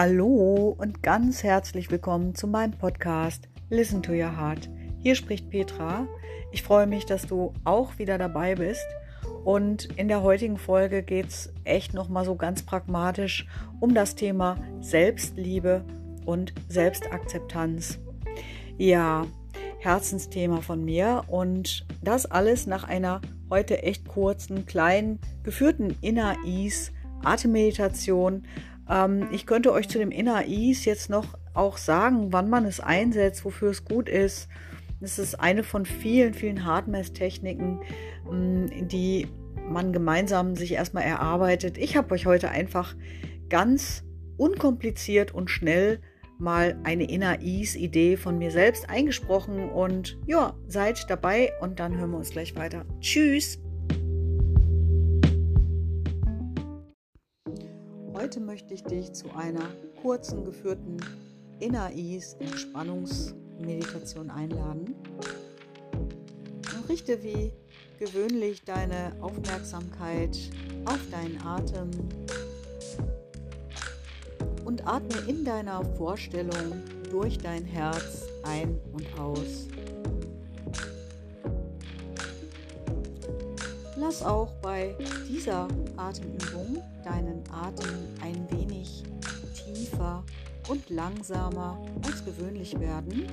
Hallo und ganz herzlich willkommen zu meinem Podcast Listen to Your Heart. Hier spricht Petra. Ich freue mich, dass du auch wieder dabei bist. Und in der heutigen Folge geht es echt nochmal so ganz pragmatisch um das Thema Selbstliebe und Selbstakzeptanz. Ja, Herzensthema von mir und das alles nach einer heute echt kurzen, kleinen, geführten Inner Ease Atemmeditation ähm, ich könnte euch zu dem Inner jetzt noch auch sagen, wann man es einsetzt, wofür es gut ist. Es ist eine von vielen, vielen Hardmess-Techniken, mm, die man gemeinsam sich erstmal erarbeitet. Ich habe euch heute einfach ganz unkompliziert und schnell mal eine Inner Ease Idee von mir selbst eingesprochen und ja, seid dabei und dann hören wir uns gleich weiter. Tschüss! Heute möchte ich dich zu einer kurzen geführten Inner Ease Entspannungsmeditation einladen. Und richte wie gewöhnlich deine Aufmerksamkeit auf deinen Atem und atme in deiner Vorstellung durch dein Herz ein und aus. Lass auch bei dieser Atemübung deinen Atem ein wenig tiefer und langsamer als gewöhnlich werden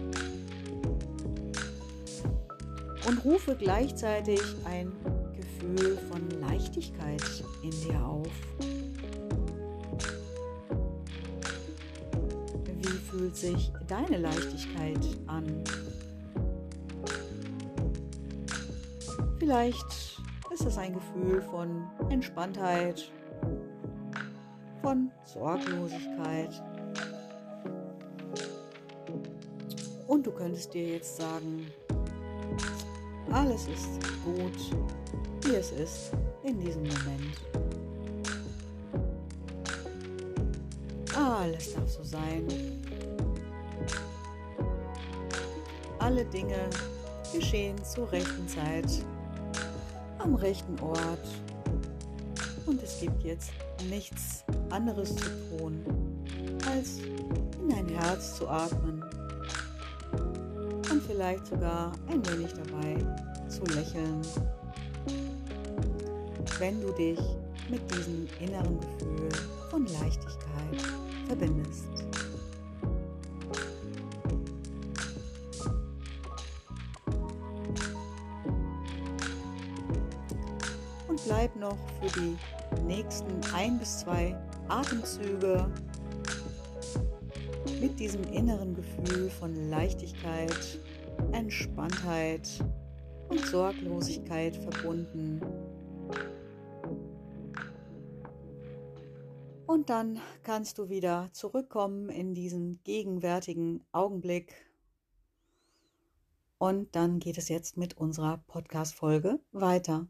und rufe gleichzeitig ein Gefühl von Leichtigkeit in dir auf. Wie fühlt sich deine Leichtigkeit an? Vielleicht ist es ein Gefühl von Entspanntheit von Sorglosigkeit. Und du könntest dir jetzt sagen, alles ist gut, wie es ist in diesem Moment. Alles darf so sein. Alle Dinge geschehen zur rechten Zeit, am rechten Ort. Und es gibt jetzt nichts anderes zu tun, als in dein Herz zu atmen und vielleicht sogar ein wenig dabei zu lächeln, wenn du dich mit diesem inneren Gefühl von Leichtigkeit verbindest. Noch für die nächsten ein bis zwei Atemzüge mit diesem inneren Gefühl von Leichtigkeit, Entspanntheit und Sorglosigkeit verbunden. Und dann kannst du wieder zurückkommen in diesen gegenwärtigen Augenblick. Und dann geht es jetzt mit unserer Podcast-Folge weiter.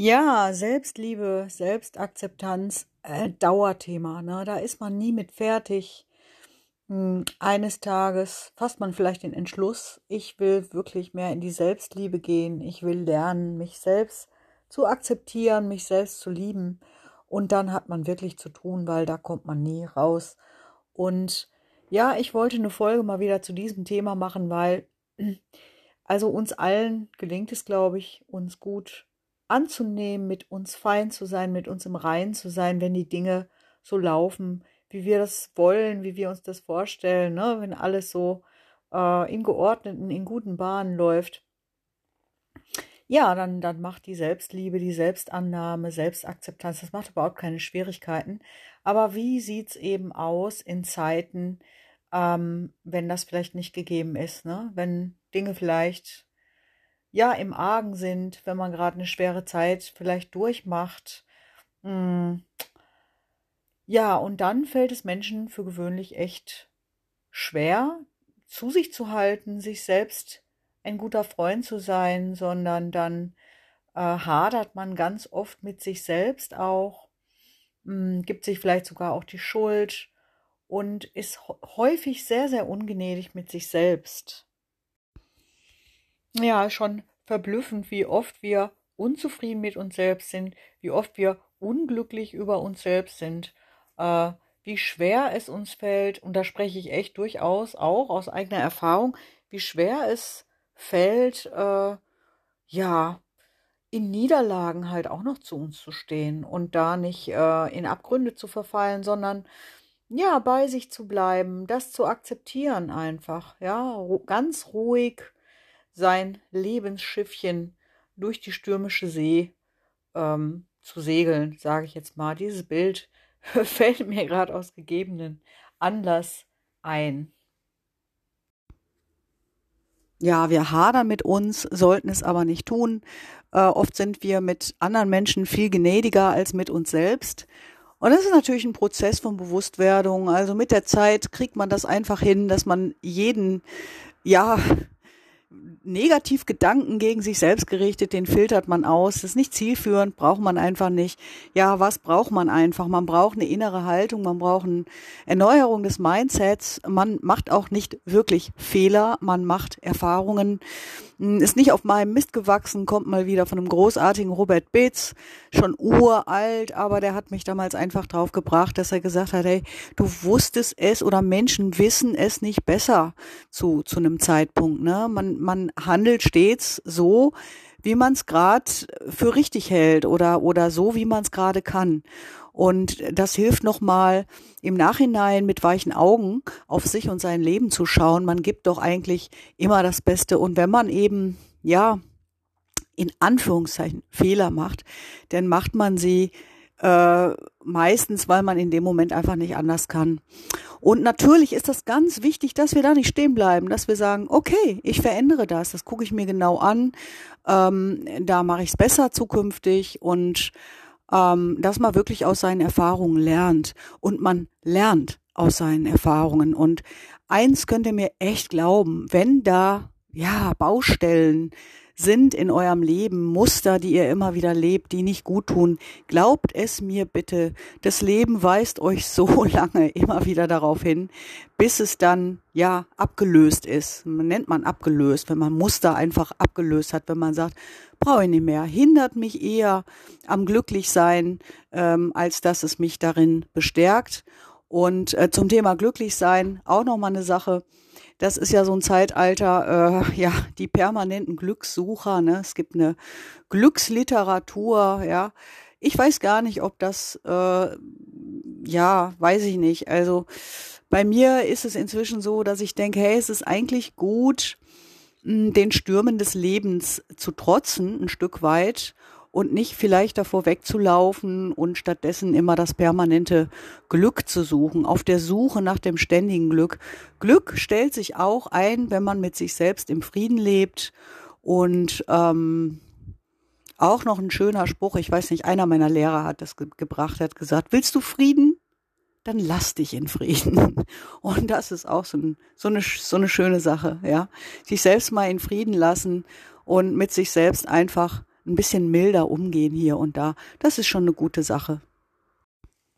Ja, Selbstliebe, Selbstakzeptanz, äh, Dauerthema. Ne? Da ist man nie mit fertig. Hm, eines Tages fasst man vielleicht den Entschluss, ich will wirklich mehr in die Selbstliebe gehen. Ich will lernen, mich selbst zu akzeptieren, mich selbst zu lieben. Und dann hat man wirklich zu tun, weil da kommt man nie raus. Und ja, ich wollte eine Folge mal wieder zu diesem Thema machen, weil also uns allen gelingt es, glaube ich, uns gut anzunehmen, mit uns fein zu sein, mit uns im Reinen zu sein, wenn die Dinge so laufen, wie wir das wollen, wie wir uns das vorstellen, ne? wenn alles so äh, in geordneten, in guten Bahnen läuft. Ja, dann, dann macht die Selbstliebe, die Selbstannahme, Selbstakzeptanz, das macht überhaupt keine Schwierigkeiten. Aber wie sieht es eben aus in Zeiten, ähm, wenn das vielleicht nicht gegeben ist, ne? wenn Dinge vielleicht ja im Argen sind, wenn man gerade eine schwere Zeit vielleicht durchmacht. Hm. Ja, und dann fällt es Menschen für gewöhnlich echt schwer, zu sich zu halten, sich selbst ein guter Freund zu sein, sondern dann äh, hadert man ganz oft mit sich selbst auch, mh, hm, gibt sich vielleicht sogar auch die Schuld und ist häufig sehr, sehr ungnädig mit sich selbst ja schon verblüffend, wie oft wir unzufrieden mit uns selbst sind, wie oft wir unglücklich über uns selbst sind, äh, wie schwer es uns fällt, und da spreche ich echt durchaus auch aus eigener Erfahrung, wie schwer es fällt, äh, ja, in Niederlagen halt auch noch zu uns zu stehen und da nicht äh, in Abgründe zu verfallen, sondern ja, bei sich zu bleiben, das zu akzeptieren einfach, ja, ganz ruhig sein Lebensschiffchen durch die stürmische See ähm, zu segeln, sage ich jetzt mal. Dieses Bild fällt mir gerade aus gegebenen Anlass ein. Ja, wir hadern mit uns, sollten es aber nicht tun. Äh, oft sind wir mit anderen Menschen viel gnädiger als mit uns selbst. Und das ist natürlich ein Prozess von Bewusstwerdung. Also mit der Zeit kriegt man das einfach hin, dass man jeden, ja, Negativgedanken gegen sich selbst gerichtet, den filtert man aus. Das ist nicht zielführend, braucht man einfach nicht. Ja, was braucht man einfach? Man braucht eine innere Haltung, man braucht eine Erneuerung des Mindsets. Man macht auch nicht wirklich Fehler, man macht Erfahrungen. Ist nicht auf meinem Mist gewachsen, kommt mal wieder von einem großartigen Robert Beetz, schon uralt, aber der hat mich damals einfach drauf gebracht, dass er gesagt hat, hey, du wusstest es oder Menschen wissen es nicht besser zu, zu einem Zeitpunkt. Ne? Man, man handelt stets so, wie man es gerade für richtig hält oder, oder so, wie man es gerade kann. Und das hilft nochmal im Nachhinein mit weichen Augen auf sich und sein Leben zu schauen. Man gibt doch eigentlich immer das Beste. Und wenn man eben, ja, in Anführungszeichen Fehler macht, dann macht man sie äh, meistens, weil man in dem Moment einfach nicht anders kann. Und natürlich ist das ganz wichtig, dass wir da nicht stehen bleiben, dass wir sagen, okay, ich verändere das, das gucke ich mir genau an, ähm, da mache ich es besser zukünftig und ähm, dass man wirklich aus seinen Erfahrungen lernt und man lernt aus seinen Erfahrungen. Und eins könnt ihr mir echt glauben, wenn da ja Baustellen sind in eurem Leben Muster, die ihr immer wieder lebt, die nicht gut tun. Glaubt es mir bitte. Das Leben weist euch so lange immer wieder darauf hin, bis es dann, ja, abgelöst ist. Nennt man abgelöst, wenn man Muster einfach abgelöst hat, wenn man sagt, brauche ich nicht mehr, hindert mich eher am Glücklichsein, ähm, als dass es mich darin bestärkt. Und äh, zum Thema Glücklichsein auch noch mal eine Sache. Das ist ja so ein Zeitalter, äh, ja, die permanenten Glückssucher. Ne? Es gibt eine Glücksliteratur, ja. Ich weiß gar nicht, ob das, äh, ja, weiß ich nicht. Also bei mir ist es inzwischen so, dass ich denke, hey, es ist eigentlich gut, den Stürmen des Lebens zu trotzen, ein Stück weit und nicht vielleicht davor wegzulaufen und stattdessen immer das permanente Glück zu suchen, auf der Suche nach dem ständigen Glück. Glück stellt sich auch ein, wenn man mit sich selbst im Frieden lebt und ähm, auch noch ein schöner Spruch, ich weiß nicht, einer meiner Lehrer hat das ge gebracht, hat gesagt, willst du Frieden? Dann lass dich in Frieden. Und das ist auch so, ein, so, eine, so eine schöne Sache, ja. Sich selbst mal in Frieden lassen und mit sich selbst einfach ein bisschen milder umgehen hier und da. Das ist schon eine gute Sache.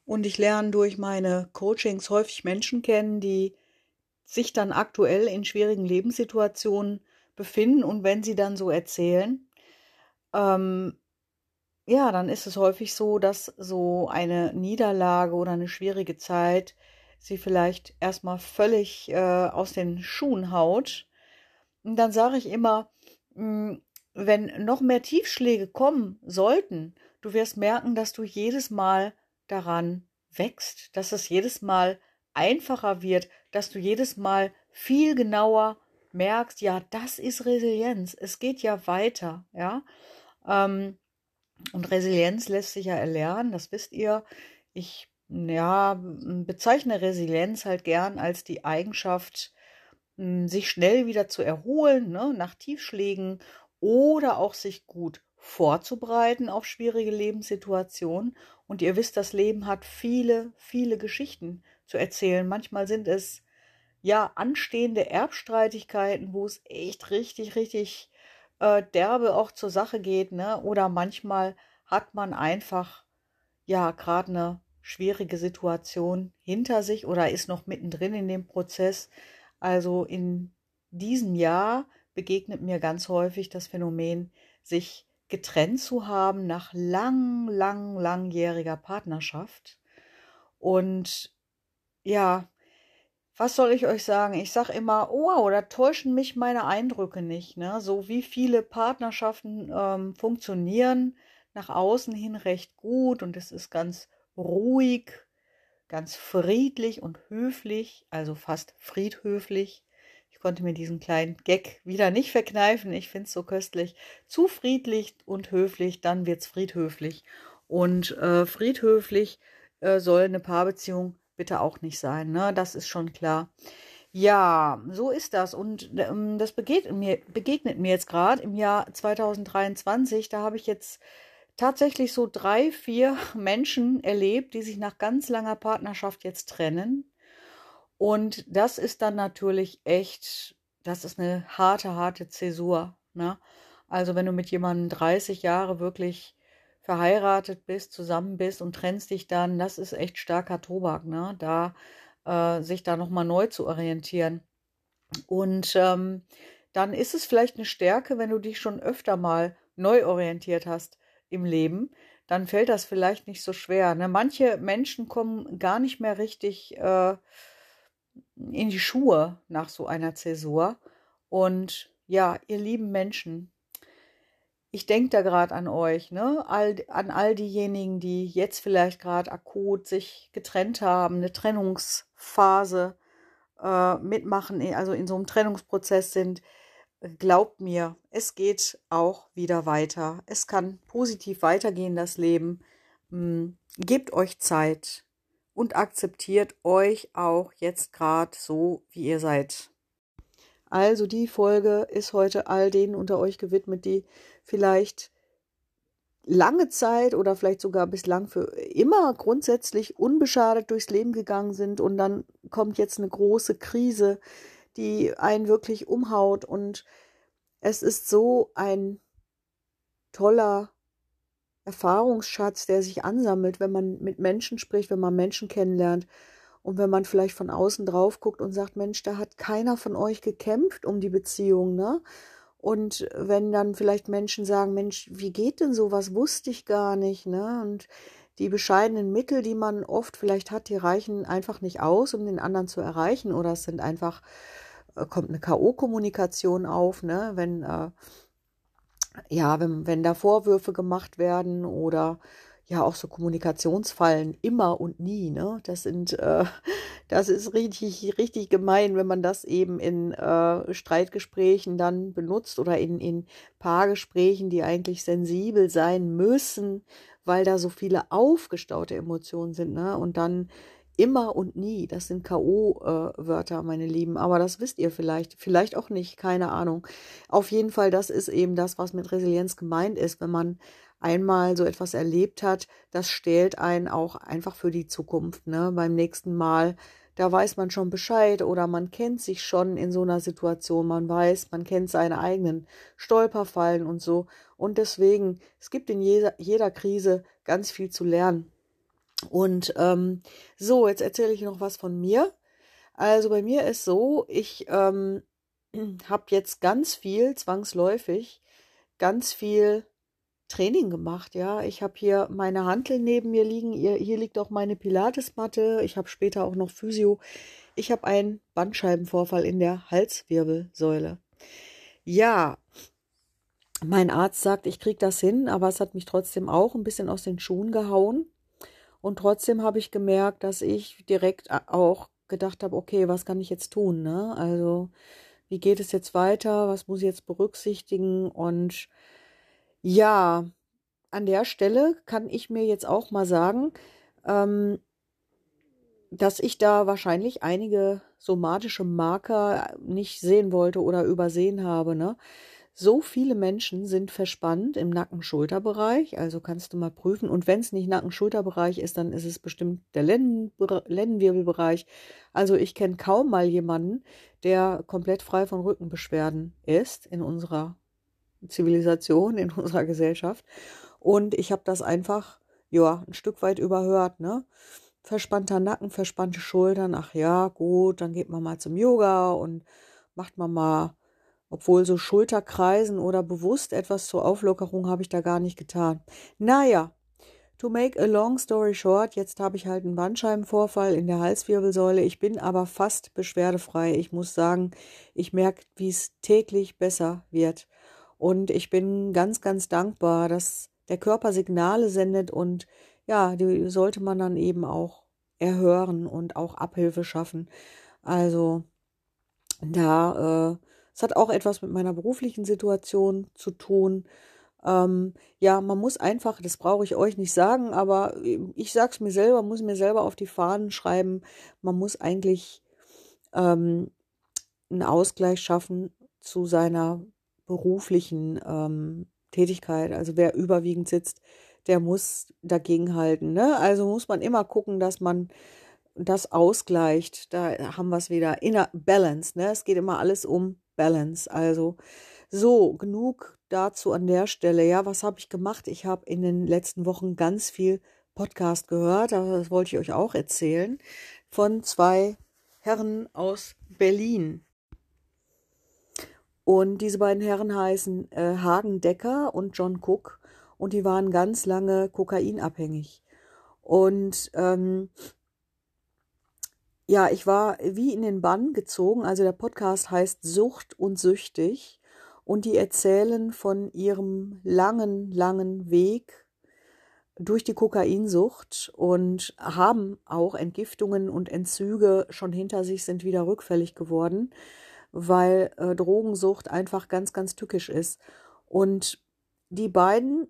Und ich lerne durch meine Coachings häufig Menschen kennen, die sich dann aktuell in schwierigen Lebenssituationen befinden und wenn sie dann so erzählen, ähm, ja, dann ist es häufig so, dass so eine Niederlage oder eine schwierige Zeit sie vielleicht erstmal völlig äh, aus den Schuhen haut. Und dann sage ich immer, mh, hm, wenn noch mehr Tiefschläge kommen sollten, du wirst merken, dass du jedes Mal daran wächst, dass es jedes Mal einfacher wird, dass du jedes Mal viel genauer merkst, ja, das ist Resilienz. Es geht ja weiter, ja. Ähm, und Resilienz lässt sich ja erlernen, das wisst ihr. Ich ja, bezeichne Resilienz halt gern als die Eigenschaft, sich schnell wieder zu erholen, ne, nach Tiefschlägen oder auch sich gut vorzubereiten auf schwierige Lebenssituationen. Und ihr wisst, das Leben hat viele, viele Geschichten zu erzählen. Manchmal sind es ja anstehende Erbstreitigkeiten, wo es echt richtig, richtig äh, derbe auch zur Sache geht, ne? Oder manchmal hat man einfach ja gerade eine schwierige Situation hinter sich oder ist noch mittendrin in dem Prozess. Also in diesem Jahr begegnet mir ganz häufig das Phänomen, sich getrennt zu haben nach lang, lang, langjähriger Partnerschaft. Und ja, was soll ich euch sagen? Ich sage immer, wow, da täuschen mich meine Eindrücke nicht. Ne? So wie viele Partnerschaften ähm, funktionieren nach außen hin recht gut und es ist ganz ruhig, ganz friedlich und höflich, also fast friedhöflich. Konnte mir diesen kleinen Gag wieder nicht verkneifen. Ich finde es so köstlich. Zu friedlich und höflich, dann wird es friedhöflich. Und äh, friedhöflich äh, soll eine Paarbeziehung bitte auch nicht sein, ne? Das ist schon klar. Ja, so ist das. Und ähm, das begegnet mir, begegnet mir jetzt gerade im Jahr 2023. Da habe ich jetzt tatsächlich so drei, vier Menschen erlebt, die sich nach ganz langer Partnerschaft jetzt trennen. Und das ist dann natürlich echt, das ist eine harte, harte Zäsur. Ne? Also wenn du mit jemandem 30 Jahre wirklich verheiratet bist, zusammen bist und trennst dich dann, das ist echt starker Tobak, ne? Da äh, sich da nochmal neu zu orientieren. Und ähm, dann ist es vielleicht eine Stärke, wenn du dich schon öfter mal neu orientiert hast im Leben, dann fällt das vielleicht nicht so schwer. Ne? Manche Menschen kommen gar nicht mehr richtig äh, in die Schuhe nach so einer Zäsur. Und ja, ihr lieben Menschen, ich denke da gerade an euch, ne? All, an all diejenigen, die jetzt vielleicht gerade akut sich getrennt haben, eine Trennungsphase äh, mitmachen, also in so einem Trennungsprozess sind. Glaubt mir, es geht auch wieder weiter. Es kann positiv weitergehen, das Leben. Hm, gebt euch Zeit und akzeptiert euch auch jetzt gerade so, wie ihr seid. Also die Folge ist heute all denen unter euch gewidmet, die vielleicht lange Zeit oder vielleicht sogar bislang für immer grundsätzlich unbeschadet durchs Leben gegangen sind und dann kommt jetzt eine große Krise, die einen wirklich umhaut und es ist so ein toller Erfahrungsschatz, der sich ansammelt, wenn man mit Menschen spricht, wenn man Menschen kennenlernt und wenn man vielleicht von außen drauf guckt und sagt, Mensch, da hat keiner von euch gekämpft um die Beziehung, ne? Und wenn dann vielleicht Menschen sagen, Mensch, wie geht denn sowas? Wusste ich gar nicht, ne? Und die bescheidenen Mittel, die man oft vielleicht hat, die reichen einfach nicht aus, um den anderen zu erreichen. Oder es sind einfach, äh, kommt eine K.O.-Kommunikation auf, ne? Wenn, äh, ja, wenn, wenn da Vorwürfe gemacht werden oder ja auch so Kommunikationsfallen immer und nie, ne? Das sind, äh, das ist richtig, richtig gemein, wenn man das eben in äh, Streitgesprächen dann benutzt oder in, in Paargesprächen, die eigentlich sensibel sein müssen, weil da so viele aufgestaute Emotionen sind, ne? Und dann immer und nie, das sind K.O.-Wörter, meine Lieben, aber das wisst ihr vielleicht, vielleicht auch nicht, keine Ahnung. Auf jeden Fall, das ist eben das, was mit Resilienz gemeint ist, wenn man einmal so etwas erlebt hat, das stählt einen auch einfach für die Zukunft. Ne? Beim nächsten Mal, da weiß man schon Bescheid oder man kennt sich schon in so einer Situation, man weiß, man kennt seine eigenen Stolperfallen und so. Und deswegen, es gibt in jeder, jeder Krise ganz viel zu lernen. Und ähm, so, jetzt erzähle ich noch was von mir. Also bei mir ist so, ich ähm, habe jetzt ganz viel, zwangsläufig, ganz viel Training gemacht, ja. Ich habe hier meine Hantel neben mir liegen. Hier, hier liegt auch meine Pilatesmatte. Ich habe später auch noch Physio. Ich habe einen Bandscheibenvorfall in der Halswirbelsäule. Ja, mein Arzt sagt, ich kriege das hin, aber es hat mich trotzdem auch ein bisschen aus den Schuhen gehauen. Und trotzdem habe ich gemerkt, dass ich direkt auch gedacht habe, okay, was kann ich jetzt tun? Ne? Also, wie geht es jetzt weiter? Was muss ich jetzt berücksichtigen? Und ja, an der Stelle kann ich mir jetzt auch mal sagen, ähm, dass ich da wahrscheinlich einige somatische Marker nicht sehen wollte oder übersehen habe. Ne? So viele Menschen sind verspannt im Nacken-Schulterbereich, also kannst du mal prüfen. Und wenn es nicht Nacken-Schulterbereich ist, dann ist es bestimmt der Lenden Lendenwirbelbereich. Also ich kenne kaum mal jemanden, der komplett frei von Rückenbeschwerden ist in unserer Zivilisation, in unserer Gesellschaft. Und ich habe das einfach, ja, ein Stück weit überhört, ne? Verspannter Nacken, verspannte Schultern, ach ja, gut, dann geht man mal zum Yoga und macht man mal Obwohl so Schulterkreisen oder bewusst etwas zur Auflockerung habe ich da gar nicht getan. Naja, To make a long story short, jetzt habe ich halt einen Bandscheibenvorfall in der Halswirbelsäule. Ich bin aber fast beschwerdefrei. Ich muss sagen, ich merke, wie es täglich besser wird. Und ich bin ganz, ganz dankbar, dass der Körper Signale sendet und ja, die sollte man dann eben auch erhören und auch Abhilfe schaffen. Also da, äh, es hat auch etwas mit meiner beruflichen Situation zu tun. Ähm, ja, man muss einfach, das brauche ich euch nicht sagen, aber ich sage es mir selber, muss mir selber auf die Fahnen schreiben, man muss eigentlich ähm, einen Ausgleich schaffen zu seiner beruflichen ähm, Tätigkeit. Also wer überwiegend sitzt, der muss dagegenhalten. Ne? Also muss man immer gucken, dass man das ausgleicht. Da haben wir es wieder. Inner Balance. Ne? Es geht immer alles um Balance. Also so, genug dazu an der Stelle. Ja, was habe ich gemacht? Ich habe in den letzten Wochen ganz viel Podcast gehört, das wollte ich euch auch erzählen, von zwei Herren aus Berlin. Und diese beiden Herren heißen äh, Hagen Decker und John Cook und die waren ganz lange kokainabhängig. Und ähm, ja, ich war wie in den Bann gezogen. Also der Podcast heißt Sucht und Süchtig und die erzählen von ihrem langen, langen Weg durch die Kokainsucht und haben auch Entgiftungen und Entzüge schon hinter sich, sind wieder rückfällig geworden, weil äh, Drogensucht einfach ganz, ganz tückisch ist. Und die beiden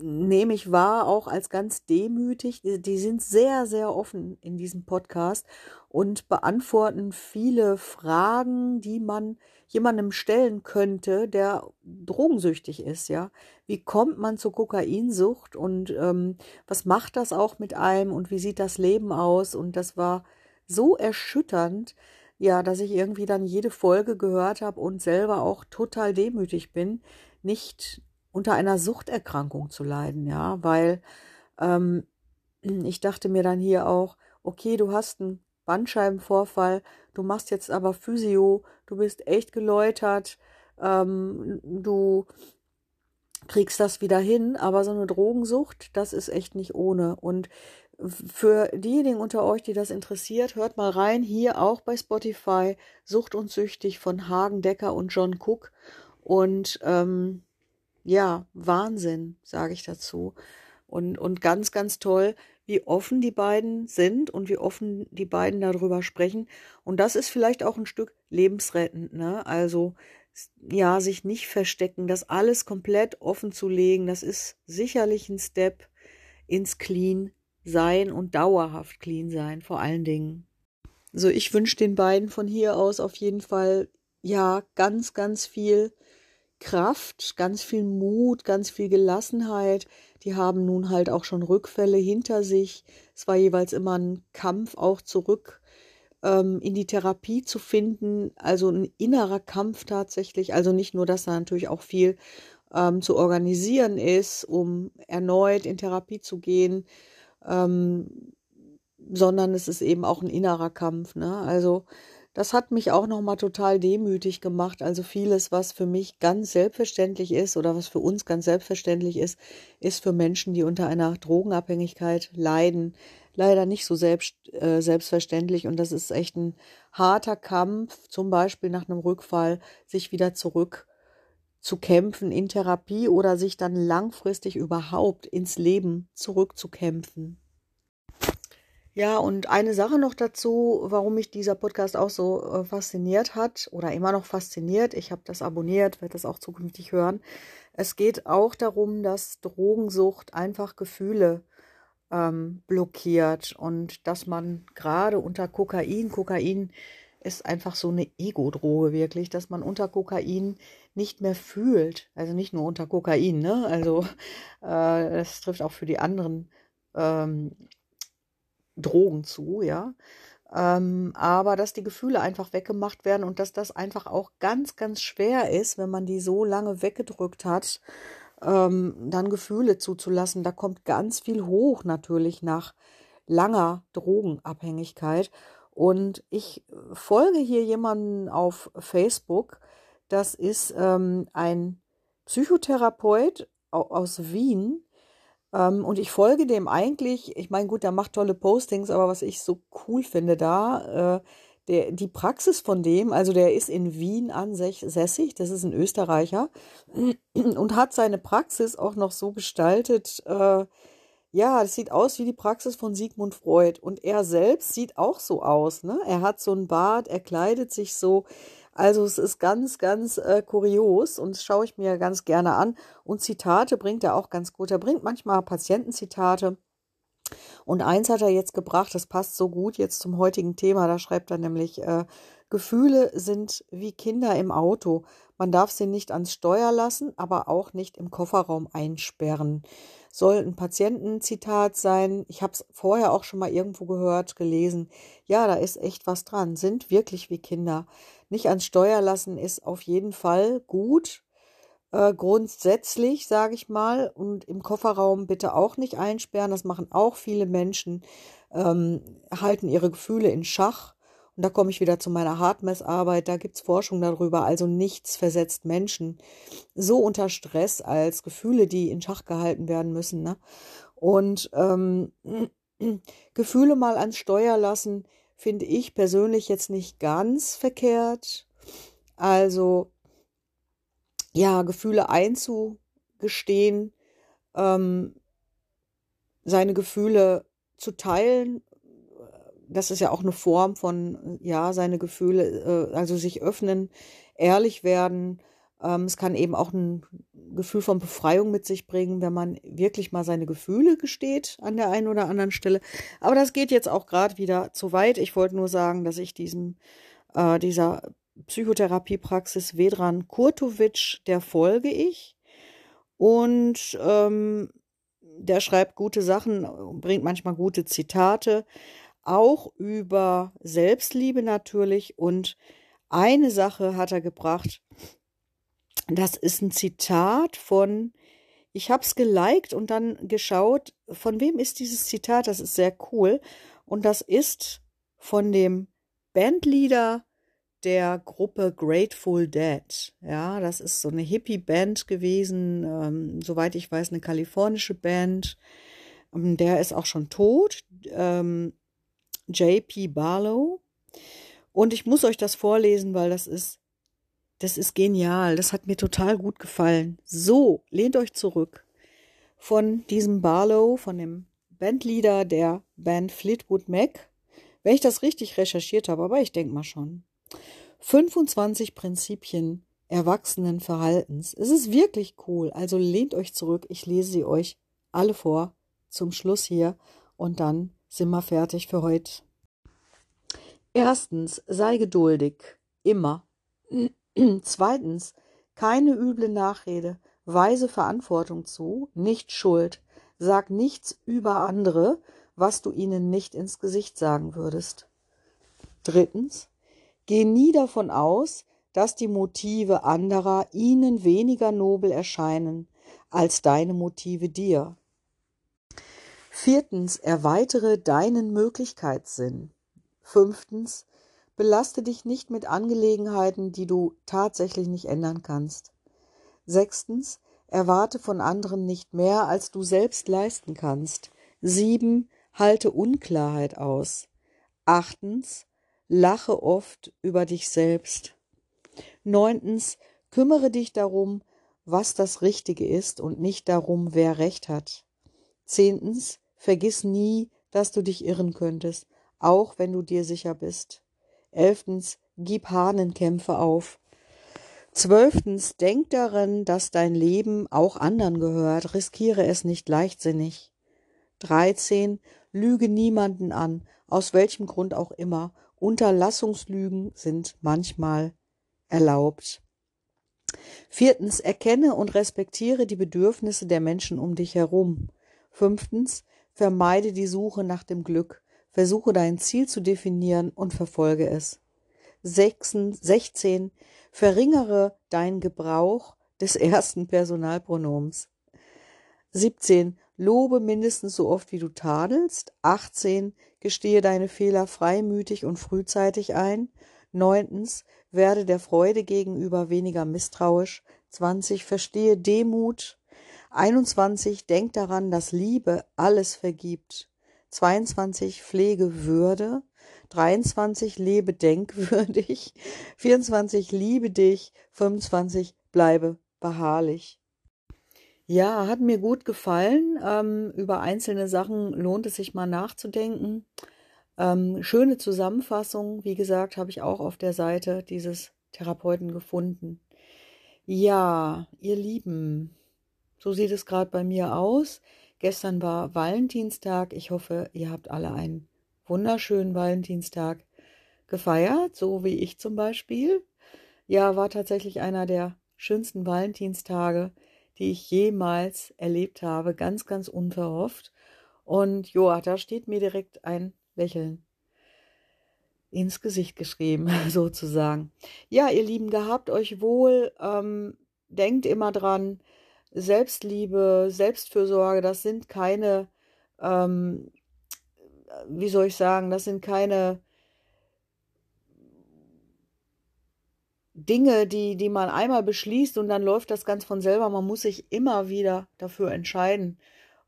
nehme ich wahr, auch als ganz demütig. Die, die, sind sehr, sehr offen in diesem Podcast und beantworten viele Fragen, die man jemandem stellen könnte, der drogensüchtig ist, ja. Wie kommt man zur Kokainsucht und ähm, was macht das auch mit einem und wie sieht das Leben aus? Und das war so erschütternd, ja, dass ich irgendwie dann jede Folge gehört habe und selber auch total demütig bin, nicht unter einer Suchterkrankung zu leiden, ja, weil ähm, ich dachte mir dann hier auch, okay, du hast einen Bandscheibenvorfall, du machst jetzt aber Physio, du bist echt geläutert, ähm, du kriegst das wieder hin, aber so eine Drogensucht, das ist echt nicht ohne. Und für diejenigen unter euch, die das interessiert, hört mal rein, hier auch bei Spotify, Sucht und Süchtig von Hagen Decker und John Cook. Und ähm, ja, Wahnsinn, sage ich dazu. Und, und ganz, ganz toll, wie offen die beiden sind und wie offen die beiden darüber sprechen. Und das ist vielleicht auch ein Stück lebensrettend, ne? Also, ja, sich nicht verstecken, das alles komplett offen zu legen, das ist sicherlich ein Step ins Clean sein und dauerhaft clean sein, vor allen Dingen. So, ich wünsche den beiden von hier aus auf jeden Fall, ja, ganz, ganz viel Kraft, ganz viel Mut, ganz viel Gelassenheit. Die haben nun halt auch schon Rückfälle hinter sich. Es war jeweils immer ein Kampf auch zurück ähm, in die Therapie zu finden. Also ein innerer Kampf tatsächlich. Also nicht nur, dass da natürlich auch viel ähm, zu organisieren ist, um erneut in Therapie zu gehen, ähm, sondern es ist eben auch ein innerer Kampf. Ne? Also das hat mich auch nochmal total demütig gemacht. Also vieles, was für mich ganz selbstverständlich ist oder was für uns ganz selbstverständlich ist, ist für Menschen, die unter einer Drogenabhängigkeit leiden, leider nicht so selbst, äh, selbstverständlich. Und das ist echt ein harter Kampf, zum Beispiel nach einem Rückfall, sich wieder zurück zu kämpfen in Therapie oder sich dann langfristig überhaupt ins Leben zurückzukämpfen. Ja, und eine Sache noch dazu, warum mich dieser Podcast auch so äh, fasziniert hat oder immer noch fasziniert. Ich habe das abonniert, werde das auch zukünftig hören. Es geht auch darum, dass Drogensucht einfach Gefühle ähm, blockiert und dass man gerade unter Kokain, Kokain ist einfach so eine Ego-Droge wirklich, dass man unter Kokain nicht mehr fühlt. Also nicht nur unter Kokain, ne? Also äh, das trifft auch für die anderen ähm, Drogen zu, ja. Ähm, aber dass die Gefühle einfach weggemacht werden und dass das einfach auch ganz, ganz schwer ist, wenn man die so lange weggedrückt hat, ähm, dann Gefühle zuzulassen. Da kommt ganz viel hoch natürlich nach langer Drogenabhängigkeit. Und ich folge hier jemanden auf Facebook. Das ist ähm, ein Psychotherapeut aus Wien. Ähm, und ich folge dem eigentlich, ich meine, gut, der macht tolle Postings, aber was ich so cool finde da, äh, der, die Praxis von dem, also der ist in Wien ansässig, das ist ein Österreicher, und hat seine Praxis auch noch so gestaltet, äh, ja, das sieht aus wie die Praxis von Sigmund Freud. Und er selbst sieht auch so aus. Ne? Er hat so ein Bart, er kleidet sich so. Also es ist ganz, ganz äh, kurios und das schaue ich mir ganz gerne an. Und Zitate bringt er auch ganz gut. Er bringt manchmal Patientenzitate. Und eins hat er jetzt gebracht, das passt so gut jetzt zum heutigen Thema. Da schreibt er nämlich, äh, Gefühle sind wie Kinder im Auto. Man darf sie nicht ans Steuer lassen, aber auch nicht im Kofferraum einsperren. Soll ein Patientenzitat sein. Ich habe es vorher auch schon mal irgendwo gehört, gelesen. Ja, da ist echt was dran. Sind wirklich wie Kinder. Nicht ans Steuer lassen ist auf jeden Fall gut. Äh, grundsätzlich, sage ich mal, und im Kofferraum bitte auch nicht einsperren. Das machen auch viele Menschen. Ähm, halten ihre Gefühle in Schach und da komme ich wieder zu meiner Hartmessarbeit. Da gibt's Forschung darüber. Also nichts versetzt Menschen so unter Stress als Gefühle, die in Schach gehalten werden müssen. Ne? Und ähm, Gefühle mal ans Steuer lassen, finde ich persönlich jetzt nicht ganz verkehrt. Also ja, Gefühle einzugestehen, ähm, seine Gefühle zu teilen das ist ja auch eine Form von, ja, seine Gefühle, äh, also sich öffnen, ehrlich werden. Ähm, es kann eben auch ein Gefühl von Befreiung mit sich bringen, wenn man wirklich mal seine Gefühle gesteht an der einen oder anderen Stelle. Aber das geht jetzt auch gerade wieder zu weit. Ich wollte nur sagen, dass ich diesem, äh, dieser Psychotherapiepraxis Vedran Kurtovic, der folge ich. Und ähm, der schreibt gute Sachen, bringt manchmal gute Zitate auch über Selbstliebe natürlich. Und eine Sache hat er gebracht, das ist ein Zitat von, ich habe es geliked und dann geschaut, von wem ist dieses Zitat, das ist sehr cool. Und das ist von dem Bandleader der Gruppe Grateful Dead. Ja, das ist so eine Hippie-Band gewesen, ähm, soweit ich weiß, eine kalifornische Band. Ähm, der ist auch schon tot. Ähm, J.P. Barlow. Und ich muss euch das vorlesen, weil das ist, das ist genial. Das hat mir total gut gefallen. So, lehnt euch zurück. Von diesem Barlow, von dem Bandleader der Band Fleetwood Mac. Wenn ich das richtig recherchiert habe, aber ich denke mal schon. 25 Prinzipien erwachsenen Verhaltens. Es ist wirklich cool. Also lehnt euch zurück. Ich lese sie euch alle vor zum Schluss hier und dann sind wir fertig für heute. Erstens, sei geduldig, immer. Zweitens, keine üble Nachrede, weise Verantwortung zu, nicht Schuld, sag nichts über andere, was du ihnen nicht ins Gesicht sagen würdest. Drittens, geh nie davon aus, dass die Motive anderer ihnen weniger nobel erscheinen als deine Motive dir. Viertens, erweitere deinen Möglichkeitssinn. Fünftens, belaste dich nicht mit Angelegenheiten, die du tatsächlich nicht ändern kannst. Sechstens, erwarte von anderen nicht mehr, als du selbst leisten kannst. Sieben, halte Unklarheit aus. Achtens, lache oft über dich selbst. Neuntens, kümmere dich darum, was das Richtige ist und nicht darum, wer Recht hat. Zehntens, Vergiss nie, dass du dich irren könntest, auch wenn du dir sicher bist. Elftens, gib Hahnenkämpfe auf. Zwölftens, denk daran, dass dein Leben auch anderen gehört, riskiere es nicht leichtsinnig. Dreizehn, lüge niemanden an, aus welchem Grund auch immer. Unterlassungslügen sind manchmal erlaubt. Viertens, erkenne und respektiere die Bedürfnisse der Menschen um dich herum. Fünftens, Vermeide die Suche nach dem Glück. Versuche dein Ziel zu definieren und verfolge es. 16. Verringere deinen Gebrauch des ersten Personalpronoms. 17. Lobe mindestens so oft, wie du tadelst. 18. Gestehe deine Fehler freimütig und frühzeitig ein. Neuntens. Werde der Freude gegenüber weniger misstrauisch. 20. Verstehe Demut. 21. Denk daran, dass Liebe alles vergibt. 22. Pflege Würde. 23. Lebe denkwürdig. 24. Liebe dich. 25. Bleibe beharrlich. Ja, hat mir gut gefallen. Ähm, über einzelne Sachen lohnt es sich mal nachzudenken. Ähm, schöne Zusammenfassung, wie gesagt, habe ich auch auf der Seite dieses Therapeuten gefunden. Ja, ihr Lieben, so sieht es gerade bei mir aus. Gestern war Valentinstag. Ich hoffe, ihr habt alle einen wunderschönen Valentinstag gefeiert, so wie ich zum Beispiel. Ja, war tatsächlich einer der schönsten Valentinstage die ich jemals erlebt habe, ganz, ganz unverhofft. Und ja, da steht mir direkt ein Lächeln ins Gesicht geschrieben, sozusagen. Ja, ihr Lieben, gehabt euch wohl, ähm, denkt immer dran, Selbstliebe, Selbstfürsorge, das sind keine, ähm, wie soll ich sagen, das sind keine Dinge, die, die man einmal beschließt und dann läuft das ganz von selber. Man muss sich immer wieder dafür entscheiden.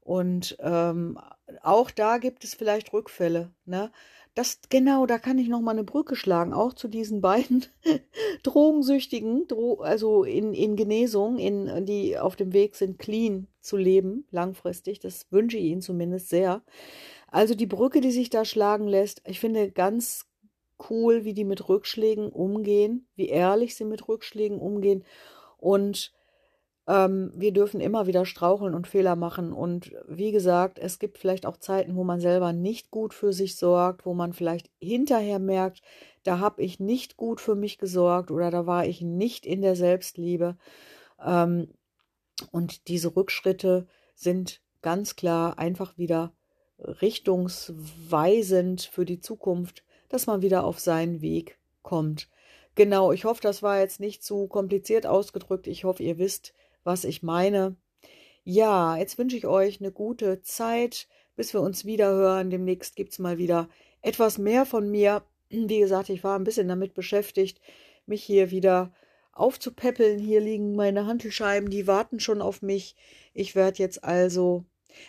Und ähm, auch da gibt es vielleicht Rückfälle. Ne? Das, genau, da kann ich nochmal eine Brücke schlagen, auch zu diesen beiden Drogensüchtigen, Dro also in, in Genesung, in, die auf dem Weg sind, clean zu leben, langfristig. Das wünsche ich ihnen zumindest sehr. Also die Brücke, die sich da schlagen lässt, ich finde ganz cool, wie die mit Rückschlägen umgehen, wie ehrlich sie mit Rückschlägen umgehen. Und ähm, wir dürfen immer wieder straucheln und Fehler machen. Und wie gesagt, es gibt vielleicht auch Zeiten, wo man selber nicht gut für sich sorgt, wo man vielleicht hinterher merkt, da habe ich nicht gut für mich gesorgt oder da war ich nicht in der Selbstliebe. Ähm, und diese Rückschritte sind ganz klar einfach wieder richtungsweisend für die Zukunft dass man wieder auf seinen Weg kommt. Genau, ich hoffe, das war jetzt nicht zu kompliziert ausgedrückt. Ich hoffe, ihr wisst, was ich meine. Ja, jetzt wünsche ich euch eine gute Zeit, bis wir uns wieder hören. Demnächst gibt es mal wieder etwas mehr von mir. Wie gesagt, ich war ein bisschen damit beschäftigt, mich hier wieder aufzupäppeln. Hier liegen meine Handelscheiben, die warten schon auf mich. Ich werde jetzt also.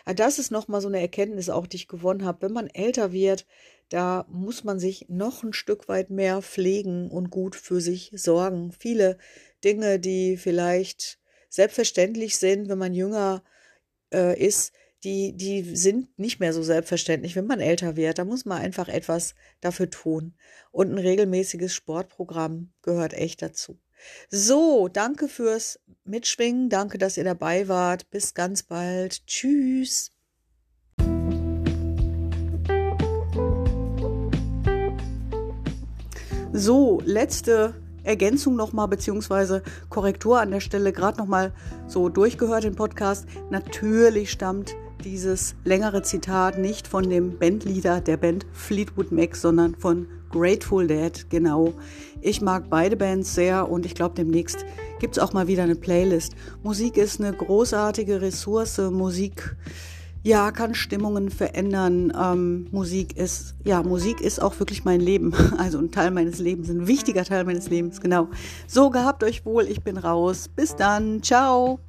Ja, das ist nochmal so eine Erkenntnis, auch die ich gewonnen habe. Wenn man älter wird, da muss man sich noch ein Stück weit mehr pflegen und gut für sich sorgen. Viele Dinge, die vielleicht selbstverständlich sind, wenn man jünger äh, ist, die, die sind nicht mehr so selbstverständlich, wenn man älter wird. Da muss man einfach etwas dafür tun. Und ein regelmäßiges Sportprogramm gehört echt dazu. So, danke fürs Mitschwingen. Danke, dass ihr dabei wart. Bis ganz bald. Tschüss. So, letzte Ergänzung nochmal, beziehungsweise Korrektur an der Stelle, gerade nochmal so durchgehört den Podcast. Natürlich stammt dieses längere Zitat nicht von dem Bandleader der Band Fleetwood Mac, sondern von Grateful Dead, genau. Ich mag beide Bands sehr und ich glaube, demnächst gibt es auch mal wieder eine Playlist. Musik ist eine großartige Ressource. Musik ja, kann Stimmungen verändern. Ähm, Musik ist, ja, Musik ist auch wirklich mein Leben. Also ein Teil meines Lebens, ein wichtiger Teil meines Lebens, genau. So, gehabt euch wohl, ich bin raus. Bis dann, ciao.